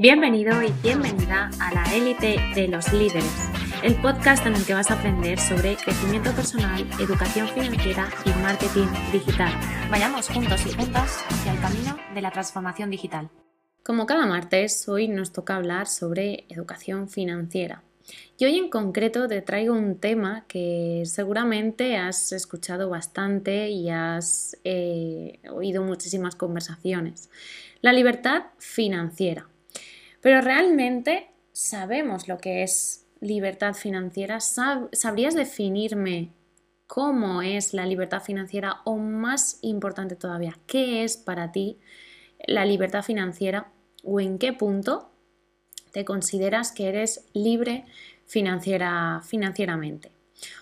Bienvenido y bienvenida a la élite de los líderes, el podcast en el que vas a aprender sobre crecimiento personal, educación financiera y marketing digital. Vayamos juntos y juntas hacia el camino de la transformación digital. Como cada martes, hoy nos toca hablar sobre educación financiera. Y hoy en concreto te traigo un tema que seguramente has escuchado bastante y has eh, oído muchísimas conversaciones. La libertad financiera. Pero realmente sabemos lo que es libertad financiera. ¿Sabrías definirme cómo es la libertad financiera o más importante todavía, qué es para ti la libertad financiera o en qué punto te consideras que eres libre financiera, financieramente?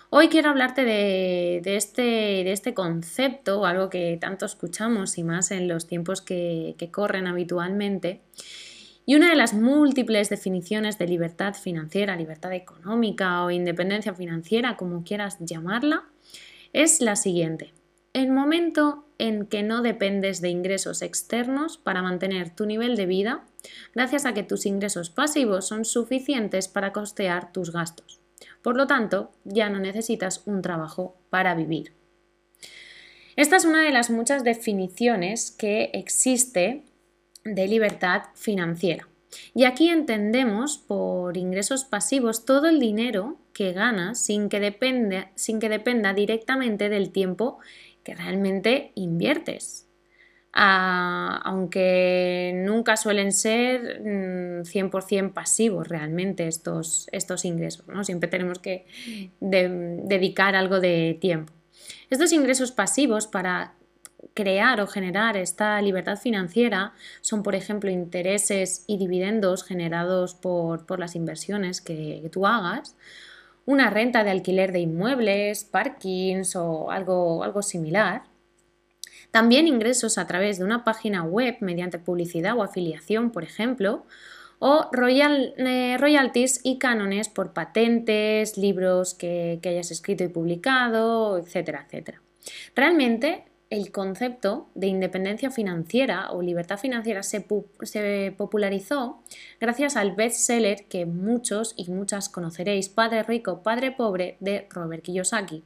Hoy quiero hablarte de, este, de, este, concepto, algo que tanto escuchamos y más en los tiempos que corren habitualmente, y una de las múltiples definiciones de libertad financiera, libertad económica o independencia financiera, como quieras llamarla, es la siguiente. El momento en que no dependes de ingresos externos para mantener tu nivel de vida, gracias a que tus ingresos pasivos son suficientes para costear tus gastos. Por lo tanto, ya no necesitas un trabajo para vivir. Esta es una de las muchas definiciones que existe de libertad financiera. Y aquí entendemos por ingresos pasivos todo el dinero que ganas sin que, depende, sin que dependa directamente del tiempo que realmente inviertes. Ah, aunque nunca suelen ser 100% mm, pasivos realmente estos, estos ingresos, ¿no? siempre tenemos que dedicar algo de tiempo. Estos ingresos pasivos para crear o generar esta libertad financiera son, por ejemplo, intereses y dividendos generados por, las inversiones que, tú hagas, una renta de alquiler de inmuebles, parkings o algo, algo similar. También ingresos a través de una página web mediante publicidad o afiliación, por ejemplo, o eh, royalties y cánones por patentes, libros que, que hayas escrito y publicado, etcétera, etcétera. Realmente el concepto de independencia financiera o libertad financiera se, popularizó gracias al bestseller que muchos y muchas conoceréis, Padre Rico, Padre Pobre, de Robert Kiyosaki.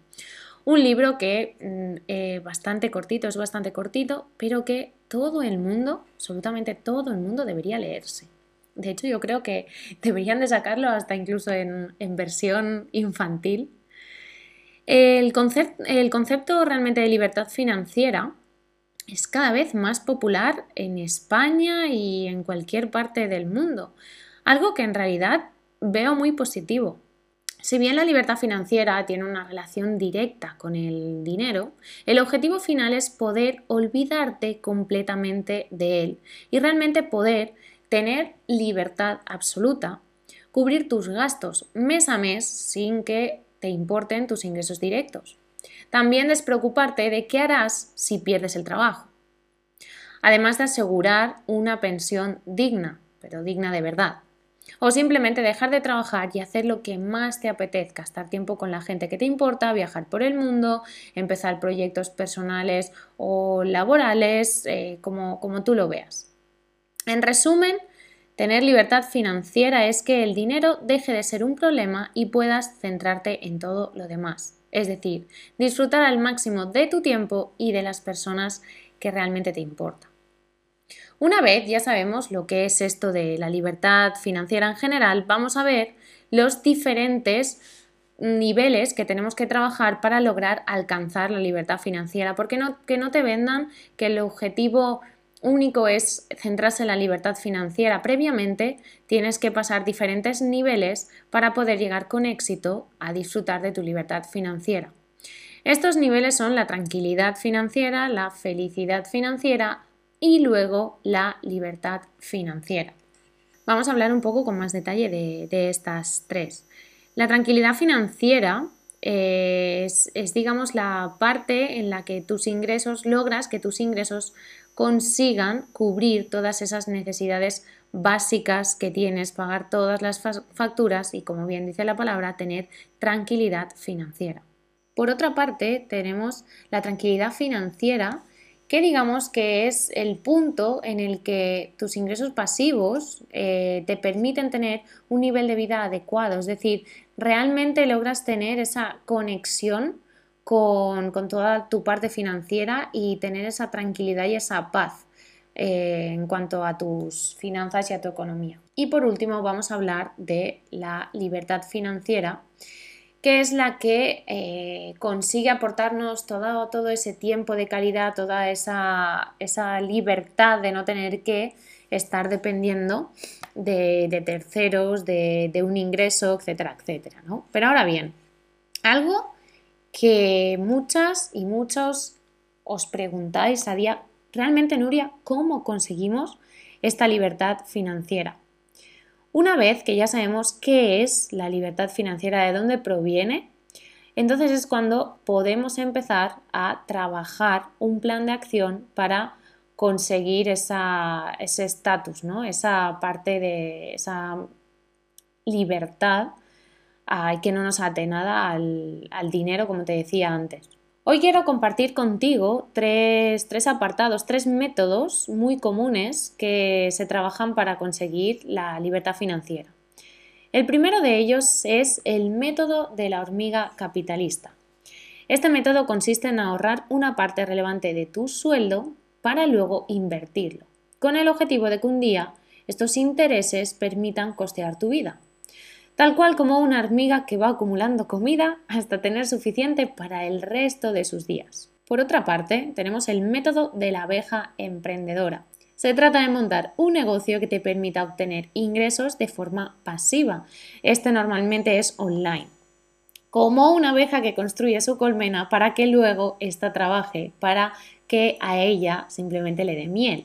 Un libro que mm, eh, bastante cortito, es bastante cortito, pero que todo el mundo, absolutamente todo el mundo debería leerse. De hecho, yo creo que deberían de sacarlo hasta incluso en versión infantil el, concepto realmente de libertad financiera es cada vez más popular en España y en cualquier parte del mundo, algo que en realidad veo muy positivo. Si bien la libertad financiera tiene una relación directa con el dinero, el objetivo final es poder olvidarte completamente de él y realmente poder tener libertad absoluta, cubrir tus gastos mes a mes sin que te importen tus ingresos directos. También despreocuparte de qué harás si pierdes el trabajo. Además de asegurar una pensión digna, pero digna de verdad. O simplemente dejar de trabajar y hacer lo que más te apetezca, estar tiempo con la gente que te importa, viajar por el mundo, empezar proyectos personales o laborales, eh, como, como tú lo veas. En resumen, Tener libertad financiera es que el dinero deje de ser un problema y puedas centrarte en todo lo demás. Es decir, disfrutar al máximo de tu tiempo y de las personas que realmente te importan. Una vez ya sabemos lo que es esto de la libertad financiera en general, vamos a ver los diferentes niveles que tenemos que trabajar para lograr alcanzar la libertad financiera, porque no, que no te vendan que el objetivo único es centrarse en la libertad financiera. Previamente tienes que pasar diferentes niveles para poder llegar con éxito a disfrutar de tu libertad financiera. Estos niveles son la tranquilidad financiera, la felicidad financiera y luego la libertad financiera. Vamos a hablar un poco con más detalle de, estas tres. La tranquilidad financiera es, es, digamos, la parte en la que tus ingresos logras que tus ingresos consigan cubrir todas esas necesidades básicas que tienes, pagar todas las facturas y, como bien dice la palabra, tener tranquilidad financiera. Por otra parte, tenemos la tranquilidad financiera que digamos que es el punto en el que tus ingresos pasivos eh, te permiten tener un nivel de vida adecuado, es decir, realmente logras tener esa conexión con, toda tu parte financiera y tener esa tranquilidad y esa paz eh, en cuanto a tus finanzas y a tu economía. Y por último vamos a hablar de la libertad financiera que es la que eh, consigue aportarnos todo, todo, ese tiempo de calidad, toda esa, libertad de no tener que estar dependiendo de, terceros, de, un ingreso, etcétera, etcétera. ¿no? Pero ahora bien, algo que muchas y muchos os preguntáis a día, realmente Nuria, ¿cómo conseguimos esta libertad financiera? Una vez que ya sabemos qué es la libertad financiera, de dónde proviene, entonces es cuando podemos empezar a trabajar un plan de acción para conseguir ese estatus, ¿no? esa parte de esa libertad que no nos ate nada al dinero, como te decía antes. Hoy quiero compartir contigo tres, apartados, tres métodos muy comunes que se trabajan para conseguir la libertad financiera. El primero de ellos es el método de la hormiga capitalista. Este método consiste en ahorrar una parte relevante de tu sueldo para luego invertirlo, con el objetivo de que un día estos intereses permitan costear tu vida tal cual como una hormiga que va acumulando comida hasta tener suficiente para el resto de sus días. Por otra parte, tenemos el método de la abeja emprendedora. Se trata de montar un negocio que te permita obtener ingresos de forma pasiva. Este normalmente es online. Como una abeja que construye su colmena para que luego ésta trabaje, para que a ella simplemente le dé miel.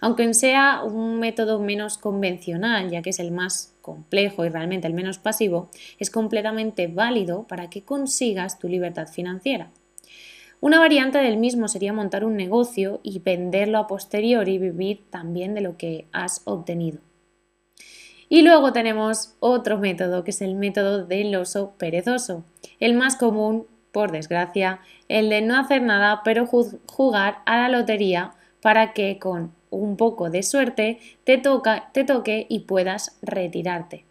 Aunque sea un método menos convencional, ya que es el más complejo y realmente el menos pasivo, es completamente válido para que consigas tu libertad financiera. Una variante del mismo sería montar un negocio y venderlo a posteriori y vivir también de lo que has obtenido. Y luego tenemos otro método, que es el método del oso perezoso, el más común, por desgracia, el de no hacer nada pero jugar a la lotería para que con un poco de suerte te, toca, te toque y puedas retirarte.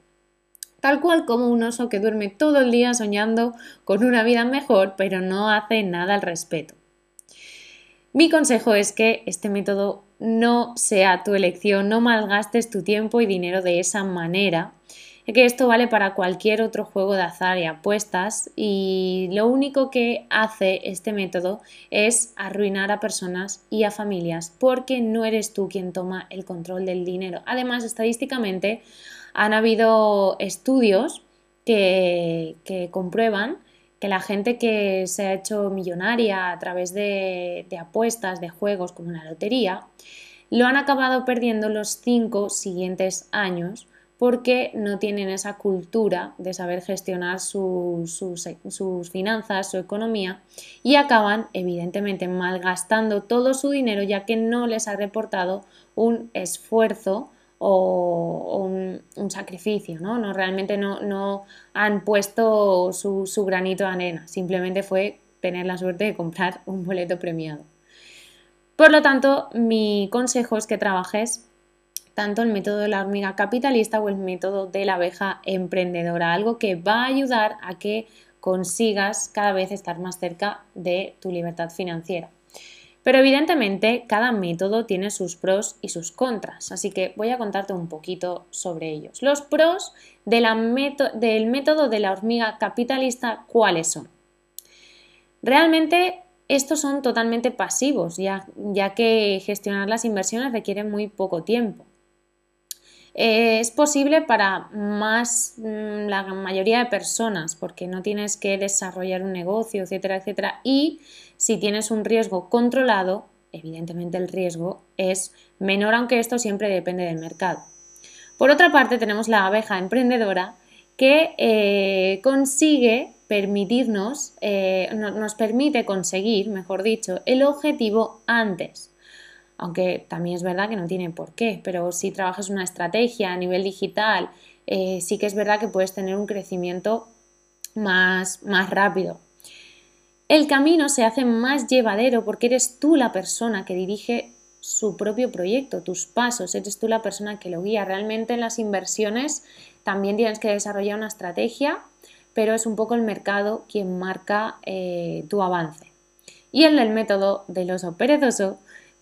Tal cual como un oso que duerme todo el día soñando con una vida mejor, pero no hace nada al respecto. Mi consejo es que este método no sea tu elección, no malgastes tu tiempo y dinero de esa manera, que esto vale para cualquier otro juego de azar y apuestas y lo único que hace este método es arruinar a personas y a familias porque no eres tú quien toma el control del dinero. Además, estadísticamente han habido estudios que, comprueban que la gente que se ha hecho millonaria a través de, de apuestas, de juegos como la lotería, lo han acabado perdiendo los cinco siguientes años porque no tienen esa cultura de saber gestionar sus, finanzas, su economía y acaban evidentemente malgastando todo su dinero ya que no les ha reportado un esfuerzo o, un, sacrificio, ¿no? no realmente no, han puesto su, su granito de arena, simplemente fue tener la suerte de comprar un boleto premiado. Por lo tanto, mi consejo es que trabajes tanto el método de la hormiga capitalista o el método de la abeja emprendedora, algo que va a ayudar a que consigas cada vez estar más cerca de tu libertad financiera. Pero evidentemente cada método tiene sus pros y sus contras, así que voy a contarte un poquito sobre ellos. Los pros del método de la hormiga capitalista, ¿cuáles son? Realmente estos son totalmente pasivos, ya, ya que gestionar las inversiones requiere muy poco tiempo. Eh, es posible para más mm, la mayoría de personas porque no tienes que desarrollar un negocio, etcétera, etcétera. Y si tienes un riesgo controlado, evidentemente el riesgo es menor, aunque esto siempre depende del mercado. Por otra parte, tenemos la abeja emprendedora que eh, consigue permitirnos, eh, nos permite conseguir, mejor dicho, el objetivo antes aunque también es verdad que no tiene por qué, pero si trabajas una estrategia a nivel digital, eh, sí que es verdad que puedes tener un crecimiento más, más rápido. el camino se hace más llevadero porque eres tú la persona que dirige su propio proyecto, tus pasos, eres tú la persona que lo guía. Realmente en las inversiones también tienes que desarrollar una estrategia, pero es un poco el mercado quien marca eh, tu avance. Y el del método del oso perezoso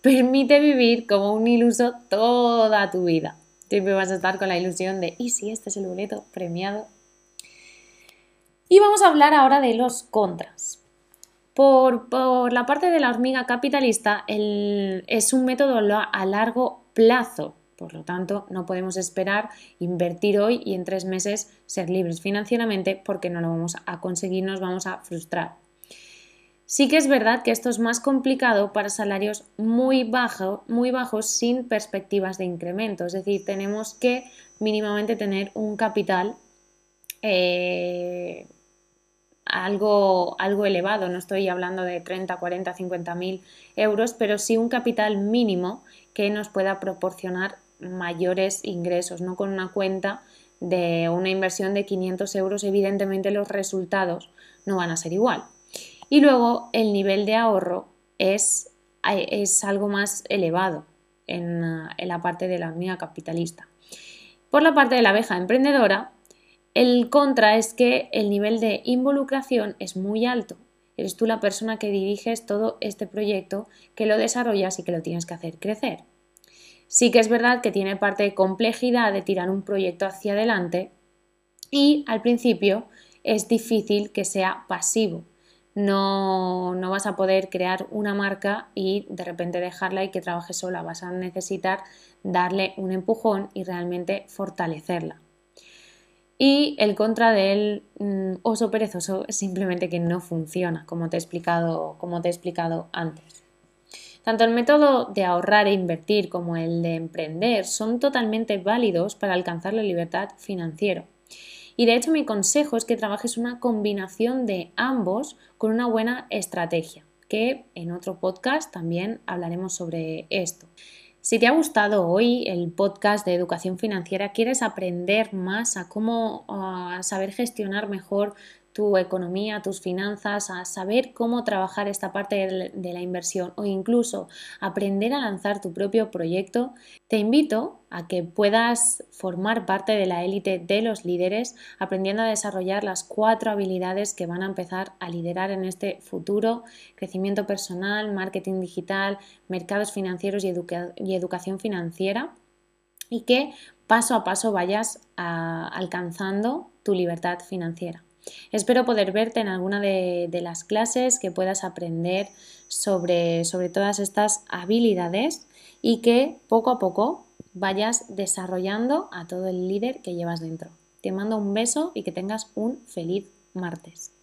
permite vivir como un iluso toda tu vida. Siempre vas a estar con la ilusión de, ¿y si este es el boleto premiado? Y vamos a hablar ahora de los contras. Por, la parte de la hormiga capitalista, es un método a largo plazo. Por lo tanto, no podemos esperar invertir hoy y en tres meses ser libres financieramente porque no lo vamos a conseguir, nos vamos a frustrar. Sí que es verdad que esto es más complicado para salarios muy, muy bajos sin perspectivas de incremento. Es decir, tenemos que mínimamente tener un capital eh, algo, algo elevado. No estoy hablando de 30, 40, 50 mil euros, pero sí un capital mínimo que nos pueda proporcionar mayores ingresos, no con una cuenta de una inversión de 500 euros, evidentemente los resultados no van a ser igual. Y luego el nivel de ahorro es, es algo más elevado en, en, la parte de la hormiga capitalista. Por la parte de la abeja emprendedora, el contra es que el nivel de involucración es muy alto. Eres tú la persona que diriges todo este proyecto, que lo desarrollas y que lo tienes que hacer crecer. Sí que es verdad que tiene parte de complejidad de tirar un proyecto hacia adelante y al principio es difícil que sea pasivo no, no, vas a poder crear una marca y de repente dejarla y que trabaje sola. Vas a necesitar darle un empujón y realmente fortalecerla. Y el contra del mm, oso perezoso es simplemente que no funciona, como te he explicado, como te he explicado antes. Tanto el método de ahorrar e invertir como el de emprender son totalmente válidos para alcanzar la libertad financiera. Y de hecho mi consejo es que trabajes una combinación de ambos con una buena estrategia, que en otro podcast también hablaremos sobre esto. Si te ha gustado hoy el podcast de educación financiera, quieres aprender más a cómo saber gestionar mejor tu economía, tus finanzas, a saber cómo trabajar esta parte de la inversión o incluso aprender a lanzar tu propio proyecto, te invito a que puedas formar parte de la élite de los líderes aprendiendo a desarrollar las cuatro habilidades que van a empezar a liderar en este futuro, crecimiento personal, marketing digital, mercados financieros y, educación financiera y que paso a paso vayas alcanzando tu libertad financiera. Espero poder verte en alguna de, las clases, que puedas aprender sobre, sobre todas estas habilidades y que poco a poco vayas desarrollando a todo el líder que llevas dentro. Te mando un beso y que tengas un feliz martes.